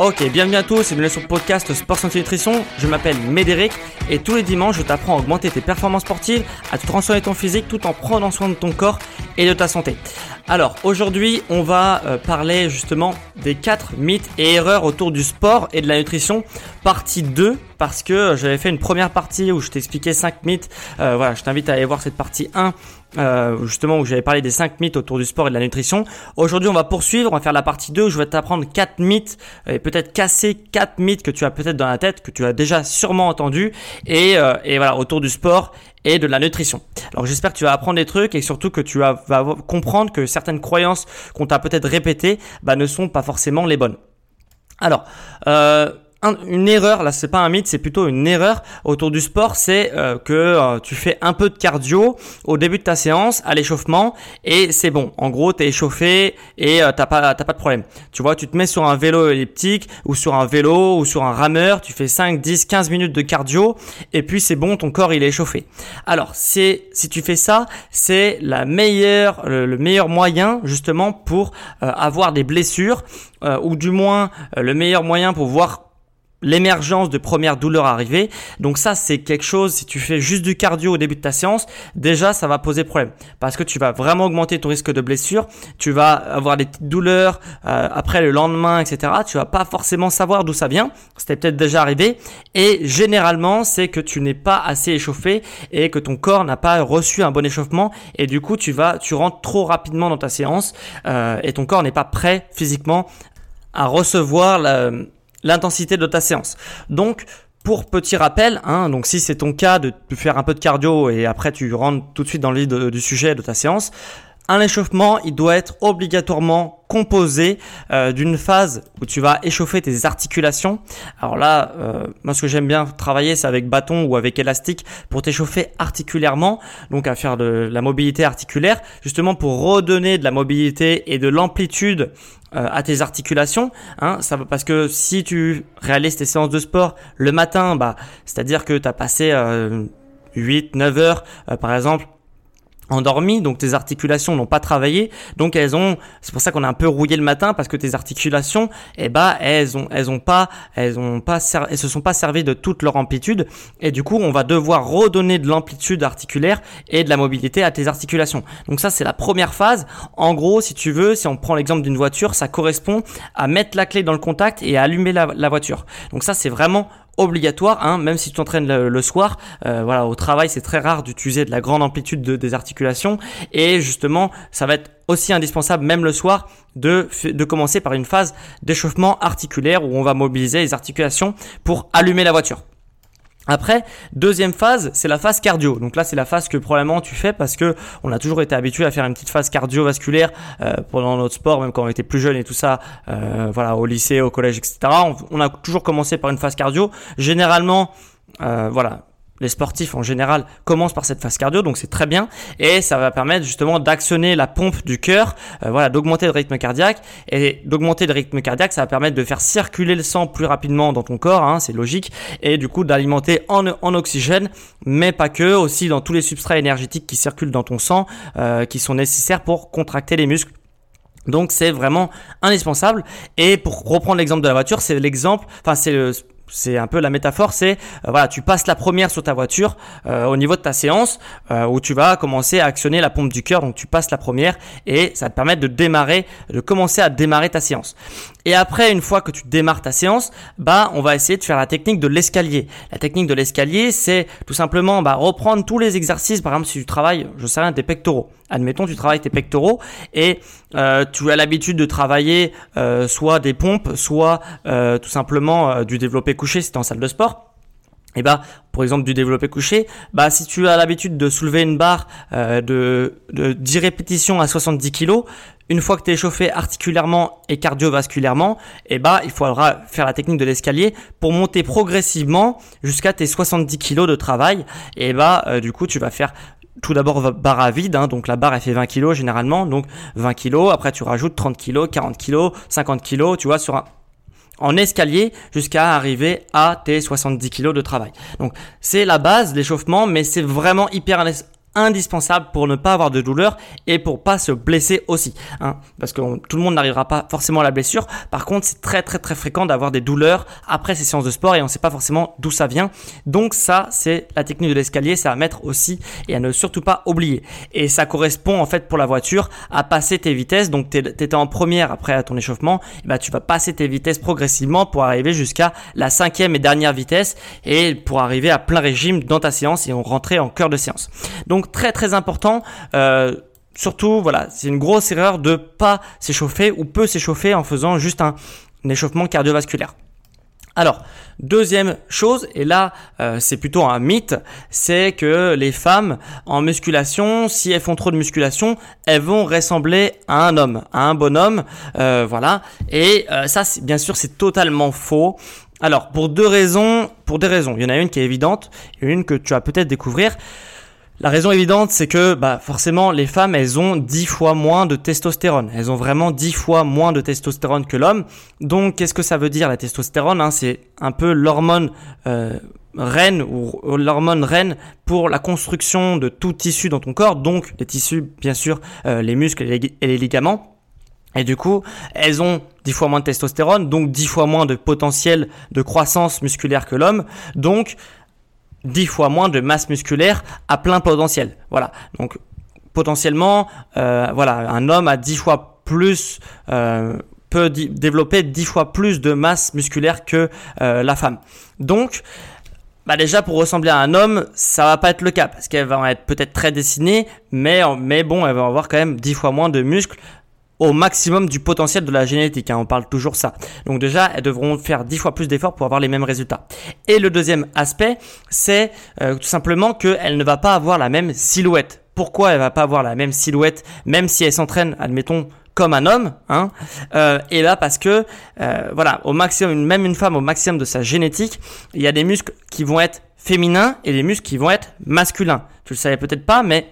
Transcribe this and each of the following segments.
Ok, bienvenue à tous et bienvenue sur le podcast Sport Santé Nutrition. Je m'appelle Médéric et tous les dimanches, je t'apprends à augmenter tes performances sportives, à te transformer ton physique tout en prenant soin de ton corps et de ta santé. Alors aujourd'hui, on va euh, parler justement des 4 mythes et erreurs autour du sport et de la nutrition, partie 2, parce que j'avais fait une première partie où je t'expliquais 5 mythes. Euh, voilà, je t'invite à aller voir cette partie 1, euh, justement où j'avais parlé des 5 mythes autour du sport et de la nutrition. Aujourd'hui, on va poursuivre, on va faire la partie 2 où je vais t'apprendre 4 mythes et peut-être casser 4 mythes que tu as peut-être dans la tête, que tu as déjà sûrement entendu et, et voilà, autour du sport et de la nutrition. Alors j'espère que tu vas apprendre des trucs et surtout que tu vas, comprendre que certaines croyances qu'on t'a peut-être répétées bah, ne sont pas forcément les bonnes. Alors, euh, une erreur, là c'est pas un mythe, c'est plutôt une erreur autour du sport, c'est euh, que euh, tu fais un peu de cardio au début de ta séance, à l'échauffement, et c'est bon. En gros, t'es échauffé et euh, t'as pas t'as pas de problème. Tu vois, tu te mets sur un vélo elliptique ou sur un vélo ou sur un rameur, tu fais 5, 10, 15 minutes de cardio, et puis c'est bon, ton corps il est échauffé. Alors, c'est si tu fais ça, c'est la meilleure le, le, meilleur moyen justement pour avoir des blessures, ou du moins le meilleur moyen pour voir l'émergence de premières douleurs arrivées. Donc ça, c'est quelque chose, si tu fais juste du cardio au début de ta séance, déjà, ça va poser problème. Parce que tu vas vraiment augmenter ton risque de blessure, tu vas avoir des petites douleurs euh, après le lendemain, etc. Tu vas pas forcément savoir d'où ça vient. C'était peut-être déjà arrivé. Et généralement, c'est que tu n'es pas assez échauffé et que ton corps n'a pas reçu un bon échauffement. Et du coup, tu vas, tu rentres trop rapidement dans ta séance euh, et ton corps n'est pas prêt physiquement à recevoir la, l'intensité de ta séance. Donc, pour petit rappel, hein, donc si c'est ton cas de, faire un peu de cardio et après tu rentres tout de suite dans le lit du sujet de ta séance, un échauffement, il doit être obligatoirement composé euh, d'une phase où tu vas échauffer tes articulations. Alors là, euh, moi ce que j'aime bien travailler, c'est avec bâton ou avec élastique pour t'échauffer articulairement, donc à faire de la mobilité articulaire, justement pour redonner de la mobilité et de l'amplitude euh, à tes articulations. Hein, ça parce que si tu réalises tes séances de sport le matin, bah, c'est-à-dire que tu as passé 8, 9 heures, par exemple, endormi, donc tes articulations n'ont pas travaillé, donc elles ont, c'est pour ça qu'on a un peu rouillé le matin parce que tes articulations, eh ben elles ont, elles ont pas, elles ont pas, elles se sont pas servies de toute leur amplitude et du coup on va devoir redonner de l'amplitude articulaire et de la mobilité à tes articulations. Donc ça c'est la première phase. En gros, si tu veux, si on prend l'exemple d'une voiture, ça correspond à mettre la clé dans le contact et à allumer la voiture. Donc ça c'est vraiment obligatoire, hein, même si tu t'entraînes le, soir. Euh, voilà, au travail, c'est très rare d'utiliser de la grande amplitude de, des articulations. Et justement, ça va être aussi indispensable, même le soir, de, de commencer par une phase d'échauffement articulaire où on va mobiliser les articulations pour allumer la voiture. Après, deuxième phase, c'est la phase cardio. Donc là, c'est la phase que probablement tu fais parce que on a toujours été habitué à faire une petite phase cardiovasculaire euh, pendant notre sport, même quand on était plus jeune et tout ça. Euh, voilà, au lycée, au collège, etc. On, a toujours commencé par une phase cardio. Généralement, euh, voilà, les sportifs en général commencent par cette phase cardio, donc c'est très bien. Et ça va permettre justement d'actionner la pompe du cœur, euh, voilà, d'augmenter le rythme cardiaque. Et d'augmenter le rythme cardiaque, ça va permettre de faire circuler le sang plus rapidement dans ton corps, hein, c'est logique, et du coup d'alimenter en, en, oxygène, mais pas que, aussi dans tous les substrats énergétiques qui circulent dans ton sang, euh, qui sont nécessaires pour contracter les muscles. Donc c'est vraiment indispensable. Et pour reprendre l'exemple de la voiture, c'est l'exemple, enfin c'est le c'est un peu la métaphore, c'est euh, voilà, tu passes la première sur ta voiture euh, au niveau de ta séance euh, où tu vas commencer à actionner la pompe du cœur. Donc tu passes la première et ça te permet de démarrer, de commencer à démarrer ta séance. Et après, une fois que tu démarres ta séance, bah on va essayer de faire la technique de l'escalier. La technique de l'escalier, c'est tout simplement bah, reprendre tous les exercices. Par exemple, si tu travailles, je sais rien, tes pectoraux. Admettons, tu travailles tes pectoraux et tu as l'habitude de travailler soit des pompes, soit tout simplement du développé couché si tu en salle de sport. Et bah, pour exemple du développé couché, bah si tu as l'habitude de soulever une barre euh, de, de 10 répétitions à 70 kg, une fois que tu es échauffé articulairement et cardiovasculairement, et bah il faudra faire la technique de l'escalier pour monter progressivement jusqu'à tes 70 kg de travail. Et bah euh, du coup tu vas faire tout d'abord barre à vide, hein, donc la barre elle fait 20 kg généralement, donc 20 kg, après tu rajoutes 30 kg, 40 kg, 50 kg, tu vois, sur un, en escalier jusqu'à arriver à tes 70 kg de travail. Donc c'est la base l'échauffement, mais c'est vraiment hyper indispensable pour ne pas avoir de douleur et pour pas se blesser aussi. Hein, parce que tout le monde n'arrivera pas forcément à la blessure. Par contre, c'est très très très fréquent d'avoir des douleurs après ces séances de sport et on ne sait pas forcément d'où ça vient. Donc ça, c'est la technique de l'escalier, c'est à mettre aussi et à ne surtout pas oublier. Et ça correspond en fait pour la voiture à passer tes vitesses. Donc tu étais en première après ton échauffement, et bah, tu vas passer tes vitesses progressivement pour arriver jusqu'à la cinquième et dernière vitesse et pour arriver à plein régime dans ta séance et on rentrer en cœur de séance. Donc très très important. Euh, surtout, voilà, c'est une grosse erreur de pas s'échauffer ou peu s'échauffer en faisant juste un, échauffement cardiovasculaire. Alors, deuxième chose, et là euh, c'est plutôt un mythe, c'est que les femmes en musculation, si elles font trop de musculation, elles vont ressembler à un homme, à un bonhomme, euh, voilà. Et ça, bien sûr, c'est totalement faux. Alors, pour deux raisons, pour des raisons, il y en a une qui est évidente, et une que tu vas peut-être découvrir. La raison évidente, c'est que bah, forcément, les femmes, elles ont 10 fois moins de testostérone. Elles ont vraiment 10 fois moins de testostérone que l'homme. Donc, qu'est-ce que ça veut dire la testostérone hein? C'est un peu l'hormone euh, reine ou l'hormone reine pour la construction de tout tissu dans ton corps. Donc, les tissus, bien sûr, euh, les muscles et les, ligaments. Et du coup, elles ont 10 fois moins de testostérone, donc 10 fois moins de potentiel de croissance musculaire que l'homme. Donc, 10 fois moins de masse musculaire à plein potentiel. Voilà. Donc potentiellement, euh, voilà, un homme a 10 fois plus euh, peut développer 10 fois plus de masse musculaire que euh, la femme. Donc bah déjà pour ressembler à un homme, ça va pas être le cas parce qu'elle va être peut-être très dessinée, mais mais bon, elle va avoir quand même 10 fois moins de muscles au maximum du potentiel de la génétique. Hein, on parle toujours ça. Donc déjà, elles devront faire dix fois plus d'efforts pour avoir les mêmes résultats. Et le deuxième aspect, c'est euh, tout simplement qu'elle ne va pas avoir la même silhouette. Pourquoi elle va pas avoir la même silhouette, même si elle s'entraîne, admettons, comme un homme, hein, euh, et là parce que euh, voilà, au maximum, même une femme au maximum de sa génétique, il y a des muscles qui vont être féminins et des muscles qui vont être masculins. Tu le savais peut-être pas, mais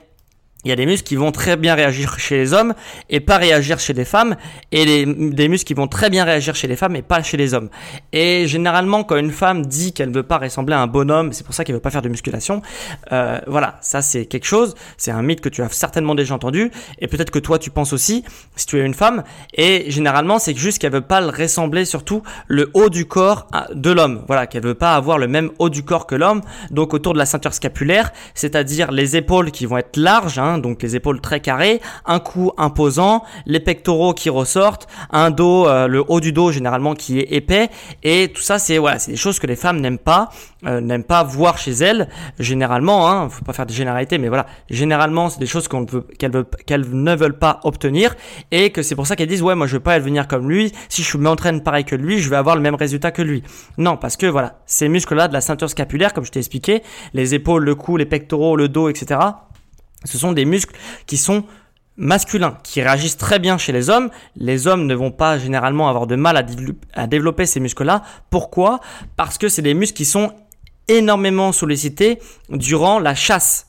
il y a des muscles qui vont très bien réagir chez les hommes et pas réagir chez les femmes, et des muscles qui vont très bien réagir chez les femmes et pas chez les hommes. Et généralement, quand une femme dit qu'elle ne veut pas ressembler à un bonhomme, c'est pour ça qu'elle veut pas faire de musculation. Euh, voilà, ça c'est quelque chose, c'est un mythe que tu as certainement déjà entendu, et peut-être que toi tu penses aussi, si tu es une femme. Et généralement, c'est juste qu'elle veut pas le ressembler, surtout le haut du corps de l'homme. Voilà, qu'elle veut pas avoir le même haut du corps que l'homme. Donc autour de la ceinture scapulaire, c'est-à-dire les épaules qui vont être larges. Hein, donc les épaules très carrées, un cou imposant, les pectoraux qui ressortent, un dos, euh, le haut du dos généralement qui est épais, et tout ça c'est voilà, c'est des choses que les femmes n'aiment pas, euh, n'aiment pas voir chez elles. Généralement, hein, faut pas faire de généralité, mais voilà, généralement c'est des choses qu'on veut, qu'elles qu'elles ne veulent pas obtenir, et que c'est pour ça qu'elles disent ouais moi je veux pas devenir comme lui, si je m'entraîne pareil que lui, je vais avoir le même résultat que lui. Non, parce que voilà, ces muscles là de la ceinture scapulaire, comme je t'ai expliqué, les épaules, le cou, les pectoraux, le dos, etc ce sont des muscles qui sont masculins, qui réagissent très bien chez les hommes. Les hommes ne vont pas généralement avoir de mal à, développer ces muscles-là. Pourquoi? Parce que c'est des muscles qui sont énormément sollicités durant la chasse.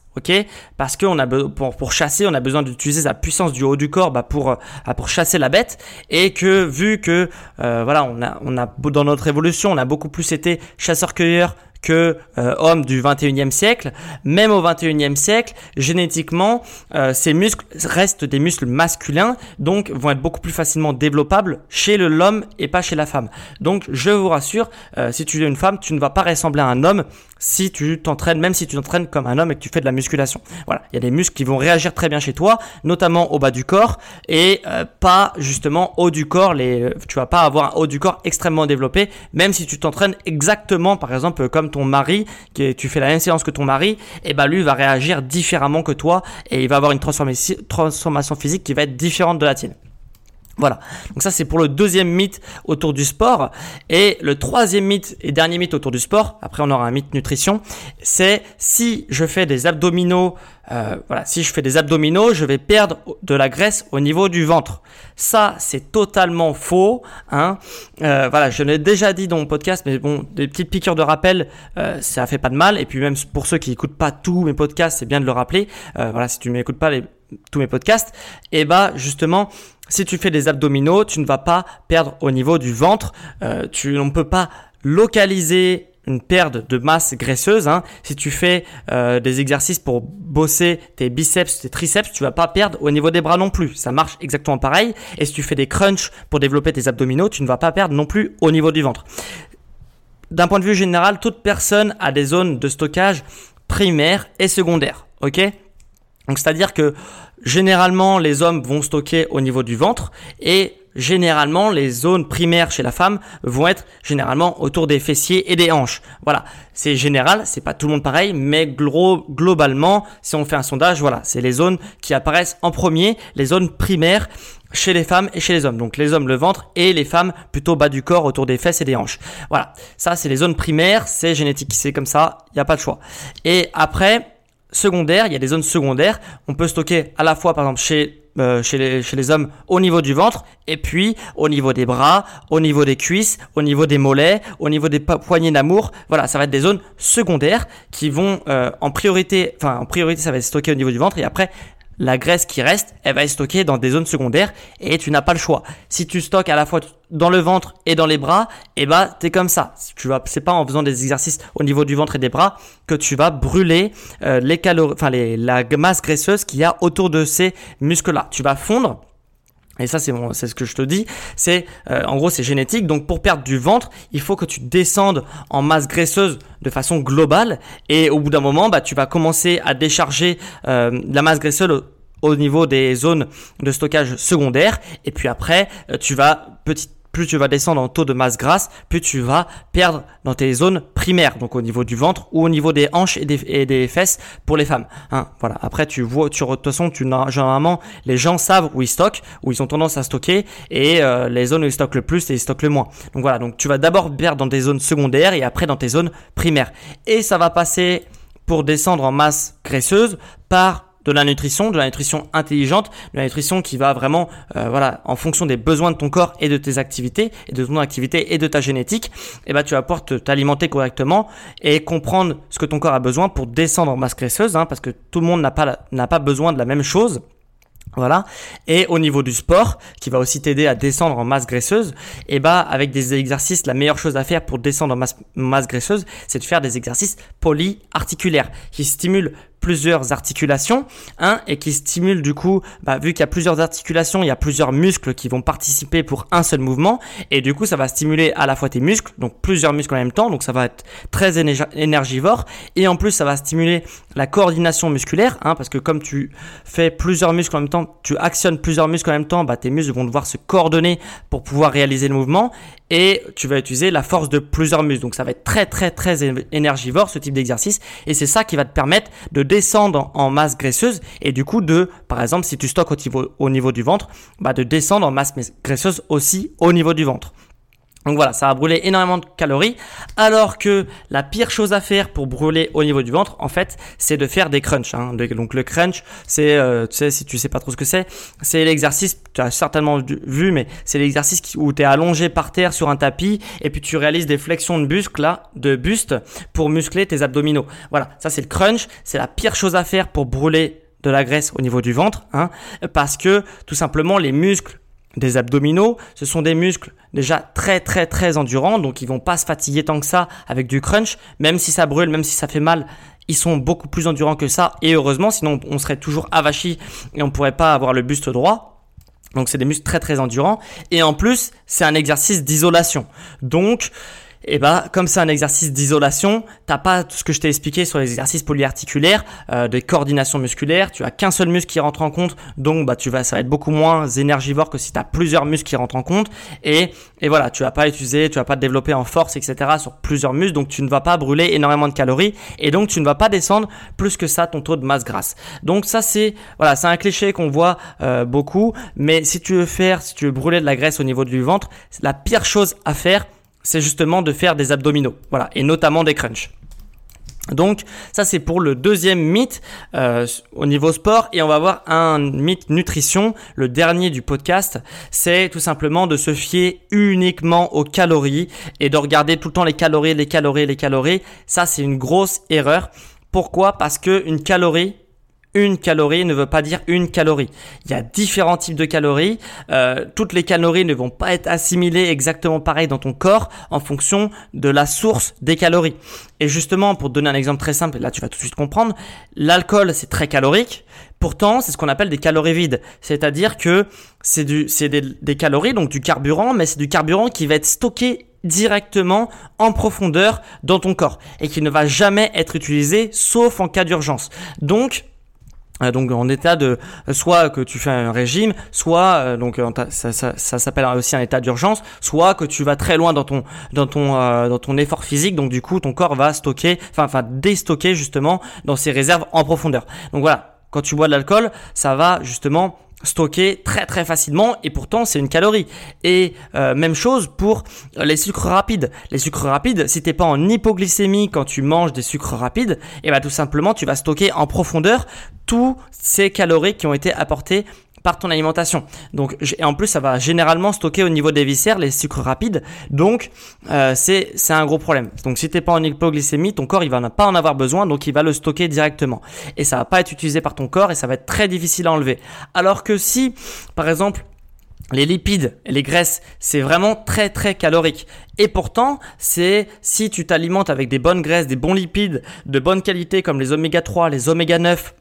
Parce que pour, chasser, on a besoin d'utiliser sa puissance du haut du corps bah, pour euh, pour chasser la bête, et que vu que euh, voilà, dans notre évolution, on a beaucoup plus été chasseur-cueilleur que euh, homme du 21e siècle. Même au 21e siècle, génétiquement, euh, ces muscles restent des muscles masculins, donc vont être beaucoup plus facilement développables chez l'homme et pas chez la femme. Donc je vous rassure, euh, si tu es une femme, tu ne vas pas ressembler à un homme si tu t'entraînes, même si tu t'entraînes comme un homme et que tu fais de la musculation. Voilà, il y a des muscles qui vont réagir très bien chez toi, notamment au bas du corps et pas justement haut du corps. Les, tu vas pas avoir un haut du corps extrêmement développé, même si tu t'entraînes exactement, par exemple, comme ton mari, qui tu fais la même séance que ton mari, et eh ben lui va réagir différemment que toi et il va avoir une transformation physique qui va être différente de la tienne. Voilà. Donc ça c'est pour le deuxième mythe autour du sport. Et le troisième mythe et dernier mythe autour du sport, après on aura un mythe nutrition, c'est si je fais des abdominaux, euh, voilà, si je fais des abdominaux, je vais perdre de la graisse au niveau du ventre. Ça c'est totalement faux. Hein. Euh, voilà, je l'ai déjà dit dans mon podcast, mais bon, des petites piqûres de rappel, euh, ça fait pas de mal. Et puis même pour ceux qui n'écoutent pas tous mes podcasts, c'est bien de le rappeler. Euh, voilà, si tu m'écoutes pas les, tous mes podcasts, et eh bah justement si tu fais des abdominaux, tu ne vas pas perdre au niveau du ventre. Euh, tu ne peut pas localiser une perte de masse graisseuse. Hein. Si tu fais euh, des exercices pour bosser tes biceps, tes triceps, tu vas pas perdre au niveau des bras non plus. Ça marche exactement pareil. Et si tu fais des crunchs pour développer tes abdominaux, tu ne vas pas perdre non plus au niveau du ventre. D'un point de vue général, toute personne a des zones de stockage primaires et secondaires. Ok? Donc c'est-à-dire que Généralement, les hommes vont stocker au niveau du ventre et généralement, les zones primaires chez la femme vont être généralement autour des fessiers et des hanches. Voilà, c'est général, c'est pas tout le monde pareil, mais gros, globalement, si on fait un sondage, voilà, c'est les zones qui apparaissent en premier, les zones primaires chez les femmes et chez les hommes. Donc les hommes le ventre et les femmes plutôt bas du corps autour des fesses et des hanches. Voilà, ça c'est les zones primaires, c'est génétique, c'est comme ça, il n'y a pas de choix. Et après, secondaires, il y a des zones secondaires. On peut stocker à la fois, par exemple, chez euh, chez, les, chez les hommes au niveau du ventre et puis au niveau des bras, au niveau des cuisses, au niveau des mollets, au niveau des poignées d'amour. Voilà, ça va être des zones secondaires qui vont euh, en priorité, enfin en priorité ça va être stocké au niveau du ventre et après la graisse qui reste, elle va être stockée dans des zones secondaires et tu n'as pas le choix. Si tu stockes à la fois dans le ventre et dans les bras, eh bah t'es comme ça. Tu vas, c'est pas en faisant des exercices au niveau du ventre et des bras que tu vas brûler euh, les calories, enfin les, la masse graisseuse qu'il y a autour de ces muscles-là. Tu vas fondre et ça, c'est bon, c'est ce que je te dis. C'est, euh, en gros, c'est génétique. Donc, pour perdre du ventre, il faut que tu descendes en masse graisseuse de façon globale. Et au bout d'un moment, bah, tu vas commencer à décharger euh, la masse graisseuse au niveau des zones de stockage secondaire. Et puis après, euh, tu vas petit plus tu vas descendre en taux de masse grasse, plus tu vas perdre dans tes zones primaires, donc au niveau du ventre ou au niveau des hanches et des, fesses pour les femmes. Hein, voilà. Après, tu vois, tu, de toute façon, tu, généralement, les gens savent où ils stockent, où ils ont tendance à stocker, et euh, les zones où ils stockent le plus et ils stockent le moins. Donc voilà. Donc tu vas d'abord perdre dans tes zones secondaires et après dans tes zones primaires. Et ça va passer pour descendre en masse graisseuse par de la nutrition, de la nutrition intelligente, de la nutrition qui va vraiment, euh, voilà, en fonction des besoins de ton corps et de tes activités, et de ton activité et de ta génétique, et eh ben tu vas pouvoir t'alimenter correctement et comprendre ce que ton corps a besoin pour descendre en masse graisseuse, hein, parce que tout le monde n'a pas besoin de la même chose. Voilà. Et au niveau du sport, qui va aussi t'aider à descendre en masse graisseuse, et eh bah avec des exercices, la meilleure chose à faire pour descendre en masse, masse graisseuse, c'est de faire des exercices polyarticulaires qui stimulent plusieurs articulations, hein, et qui stimule du coup, bah, vu qu'il y a plusieurs articulations, il y a plusieurs muscles qui vont participer pour un seul mouvement, et du coup ça va stimuler à la fois tes muscles, donc plusieurs muscles en même temps, donc ça va être très énergivore, et en plus ça va stimuler la coordination musculaire, hein, parce que comme tu fais plusieurs muscles en même temps, tu actionnes plusieurs muscles en même temps, bah, tes muscles vont devoir se coordonner pour pouvoir réaliser le mouvement, et tu vas utiliser la force de plusieurs muscles. Donc ça va être très très très énergivore ce type d'exercice et c'est ça qui va te permettre de descendre en masse graisseuse et du coup de, par exemple, si tu stockes au niveau, au niveau du ventre, bah de descendre en masse graisseuse aussi au niveau du ventre. Donc voilà, ça va brûler énormément de calories, alors que la pire chose à faire pour brûler au niveau du ventre, en fait, c'est de faire des crunchs. Hein. Donc le crunch, c'est, euh, tu sais, si tu sais pas trop ce que c'est, c'est l'exercice, tu as certainement vu, mais c'est l'exercice où tu es allongé par terre sur un tapis, et puis tu réalises des flexions de buste, là, de buste, pour muscler tes abdominaux. Voilà, ça c'est le crunch, c'est la pire chose à faire pour brûler de la graisse au niveau du ventre, hein, parce que tout simplement les muscles des abdominaux. Ce sont des muscles déjà très très très endurants, donc ils vont pas se fatiguer tant que ça avec du crunch, même si ça brûle, même si ça fait mal. Ils sont beaucoup plus endurants que ça, et heureusement, sinon on serait toujours avachi et on pourrait pas avoir le buste droit. Donc c'est des muscles très très endurants. Et en plus, c'est un exercice d'isolation. Donc et bah comme c'est un exercice d'isolation, t'as pas tout ce que je t'ai expliqué sur les exercices polyarticulaires, euh, des coordinations musculaires, tu as qu'un seul muscle qui rentre en compte, donc bah tu vas ça va être beaucoup moins énergivore que si tu as plusieurs muscles qui rentrent en compte et et voilà, tu vas pas utiliser, tu vas pas te développer en force etc sur plusieurs muscles, donc tu ne vas pas brûler énormément de calories et donc tu ne vas pas descendre plus que ça ton taux de masse grasse. Donc ça c'est voilà, c'est un cliché qu'on voit euh, beaucoup, mais si tu veux faire, si tu veux brûler de la graisse au niveau du ventre, la pire chose à faire c'est justement de faire des abdominaux, voilà, et notamment des crunchs. Donc ça c'est pour le deuxième mythe euh, au niveau sport et on va voir un mythe nutrition, le dernier du podcast, c'est tout simplement de se fier uniquement aux calories et de regarder tout le temps les calories, les calories, les calories. Ça c'est une grosse erreur. Pourquoi? Parce que une calorie une calorie ne veut pas dire une calorie. Il y a différents types de calories. Euh, toutes les calories ne vont pas être assimilées exactement pareil dans ton corps en fonction de la source des calories. Et justement, pour te donner un exemple très simple, et là tu vas tout de suite comprendre, l'alcool c'est très calorique. Pourtant, c'est ce qu'on appelle des calories vides. C'est-à-dire que c'est du, c'est des, calories, donc du carburant, mais c'est du carburant qui va être stocké directement en profondeur dans ton corps et qui ne va jamais être utilisé sauf en cas d'urgence. Donc, donc en état de soit que tu fais un régime, soit euh, donc ça, ça, ça s'appelle aussi un état d'urgence, soit que tu vas très loin dans ton dans ton euh, dans ton effort physique, donc du coup ton corps va stocker, enfin enfin déstocker justement dans ses réserves en profondeur. Donc voilà, quand tu bois de l'alcool, ça va justement stocker très très facilement et pourtant c'est une calorie. Et même chose pour les sucres rapides. Les sucres rapides, si t'es pas en hypoglycémie quand tu manges des sucres rapides, et eh ben tout simplement tu vas stocker en profondeur tous ces calories qui ont été apportées par ton alimentation. Donc, et en plus, ça va généralement stocker au niveau des viscères les sucres rapides. Donc, euh, c'est un gros problème. Donc, si t'es pas en hypoglycémie, ton corps il va pas en avoir besoin, donc il va le stocker directement. Et ça va pas être utilisé par ton corps et ça va être très difficile à enlever. Alors que si, par exemple, les lipides et les graisses, c'est vraiment très très calorique. Et pourtant, c'est si tu t'alimentes avec des bonnes graisses, des bons lipides de bonne qualité comme les oméga 3, les oméga 9,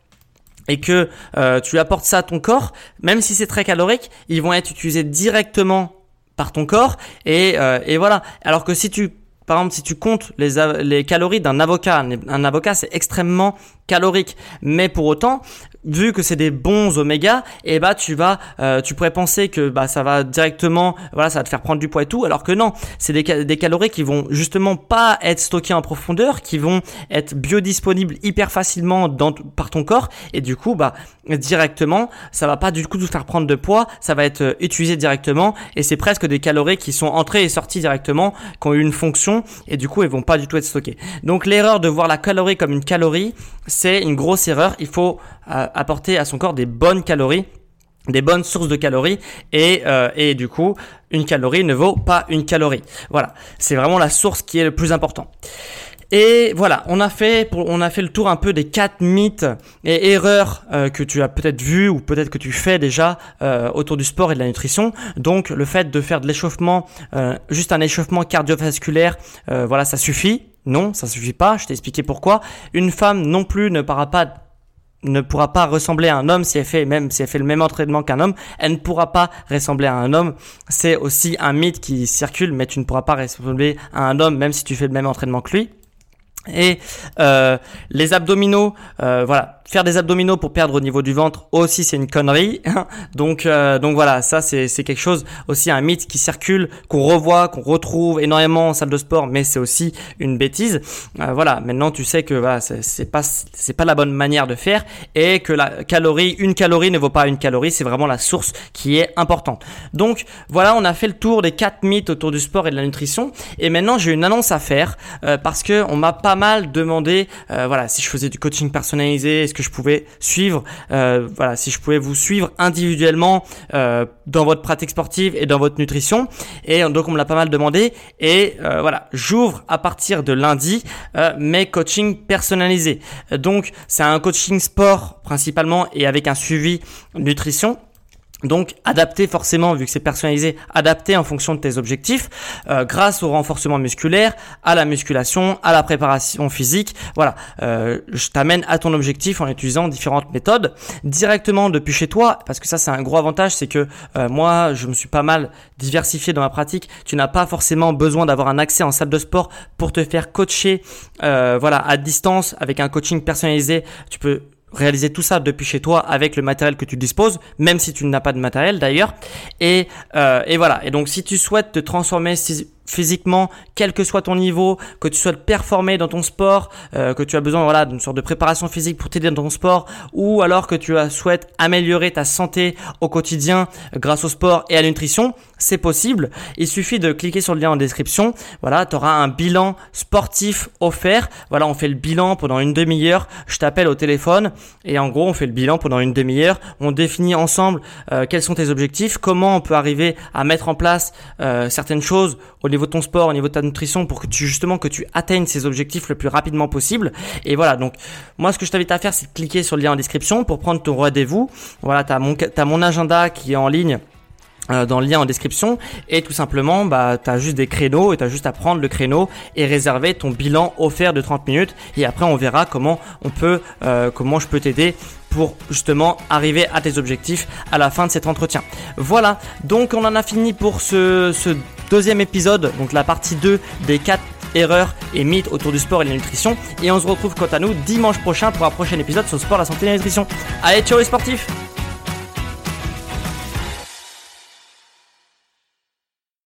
et que euh, tu apportes ça à ton corps, même si c'est très calorique, ils vont être utilisés directement par ton corps et, euh, voilà. Alors que si tu par exemple, si tu comptes les, les calories d'un avocat, un avocat c'est extrêmement calorique, mais pour autant, vu que c'est des bons oméga, et eh bah tu vas, euh, tu pourrais penser que bah ça va directement, voilà, ça va te faire prendre du poids et tout, alors que non, c'est des, des calories qui vont justement pas être stockées en profondeur, qui vont être biodisponibles hyper facilement dans, par ton corps, et du coup bah directement, ça va pas du coup te faire prendre de poids, ça va être euh, utilisé directement, et c'est presque des calories qui sont entrées et sorties directement, qui ont eu une fonction, et du coup elles vont pas du tout être stockées. Donc l'erreur de voir la calorie comme une calorie, c'est une grosse erreur. Il faut euh, apporter à son corps des bonnes calories des bonnes sources de calories et, euh, et du coup une calorie ne vaut pas une calorie. Voilà, c'est vraiment la source qui est le plus important. Et voilà, on a fait on a fait le tour un peu des quatre mythes et erreurs euh, que tu as peut-être vu ou peut-être que tu fais déjà autour du sport et de la nutrition. Donc le fait de faire de l'échauffement, juste un échauffement cardiovasculaire, voilà, ça suffit. Non, ça suffit pas. Je t'ai expliqué pourquoi. Une femme non plus ne pourra pas ressembler à un homme si elle fait même si elle fait le même entraînement qu'un homme, elle ne pourra pas ressembler à un homme. C'est aussi un mythe qui circule, mais tu ne pourras pas ressembler à un homme même si tu fais le même entraînement que lui. Et euh, les abdominaux, euh, voilà, faire des abdominaux pour perdre au niveau du ventre aussi c'est une connerie. donc euh, donc voilà, ça c'est c'est quelque chose aussi un mythe qui circule, qu'on revoit, qu'on retrouve énormément en salle de sport, mais c'est aussi une bêtise. Euh, voilà, maintenant tu sais que voilà, c'est pas c'est pas la bonne manière de faire et que la calorie, une calorie ne vaut pas une calorie, c'est vraiment la source qui est importante. Donc voilà, on a fait le tour des quatre mythes autour du sport et de la nutrition et maintenant j'ai une annonce à faire euh, parce que on m'a pas mal demandé voilà, si je faisais du coaching personnalisé, que je pouvais suivre, euh, voilà, si je pouvais vous suivre individuellement euh, dans votre pratique sportive et dans votre nutrition. Et donc on me l'a pas mal demandé. Et euh, voilà, j'ouvre à partir de lundi mes coachings personnalisés. Donc c'est un coaching sport principalement et avec un suivi nutrition. Donc adapter forcément, vu que c'est personnalisé, adapter en fonction de tes objectifs, euh, grâce au renforcement musculaire, à la musculation, à la préparation physique. Voilà, euh, je t'amène à ton objectif en utilisant différentes méthodes directement depuis chez toi, parce que ça c'est un gros avantage, c'est que euh, moi je me suis pas mal diversifié dans ma pratique. Tu n'as pas forcément besoin d'avoir un accès en salle de sport pour te faire coacher, voilà, à distance avec un coaching personnalisé. Tu peux réaliser tout ça depuis chez toi avec le matériel que tu disposes, même si tu n'as pas de matériel d'ailleurs. Et, euh, et voilà. Et donc si tu souhaites te transformer physiquement, quel que soit ton niveau, que tu souhaites performer dans ton sport, euh, que tu as besoin voilà d'une sorte de préparation physique pour t'aider dans ton sport, ou alors que tu souhaites améliorer ta santé au quotidien grâce au sport et à la nutrition, c'est possible. Il suffit de cliquer sur le lien en description. Voilà, tu auras un bilan sportif offert. Voilà, on fait le bilan pendant une demi-heure. Je t'appelle au téléphone et en gros, on fait le bilan pendant une demi-heure. On définit ensemble euh, quels sont tes objectifs, comment on peut arriver à mettre en place euh, certaines choses au niveau de ton sport, au niveau de ta nutrition pour que tu justement que tu atteignes ces objectifs le plus rapidement possible. Et voilà, donc moi ce que je t'invite à faire c'est de cliquer sur le lien en description pour prendre ton rendez-vous. Voilà, tu as mon mon agenda qui est en ligne euh, dans le lien en description et tout simplement bah tu as juste des créneaux et tu as juste à prendre le créneau et réserver ton bilan offert de 30 minutes et après on verra comment on peut euh, comment je peux t'aider pour justement arriver à tes objectifs à la fin de cet entretien. Voilà, donc on en a fini pour ce deuxième épisode, donc la partie 2 des 4 erreurs et mythes autour du sport et de la nutrition. Et on se retrouve quant à nous dimanche prochain pour un prochain épisode sur sport, la santé et la nutrition. Allez, ciao les sportifs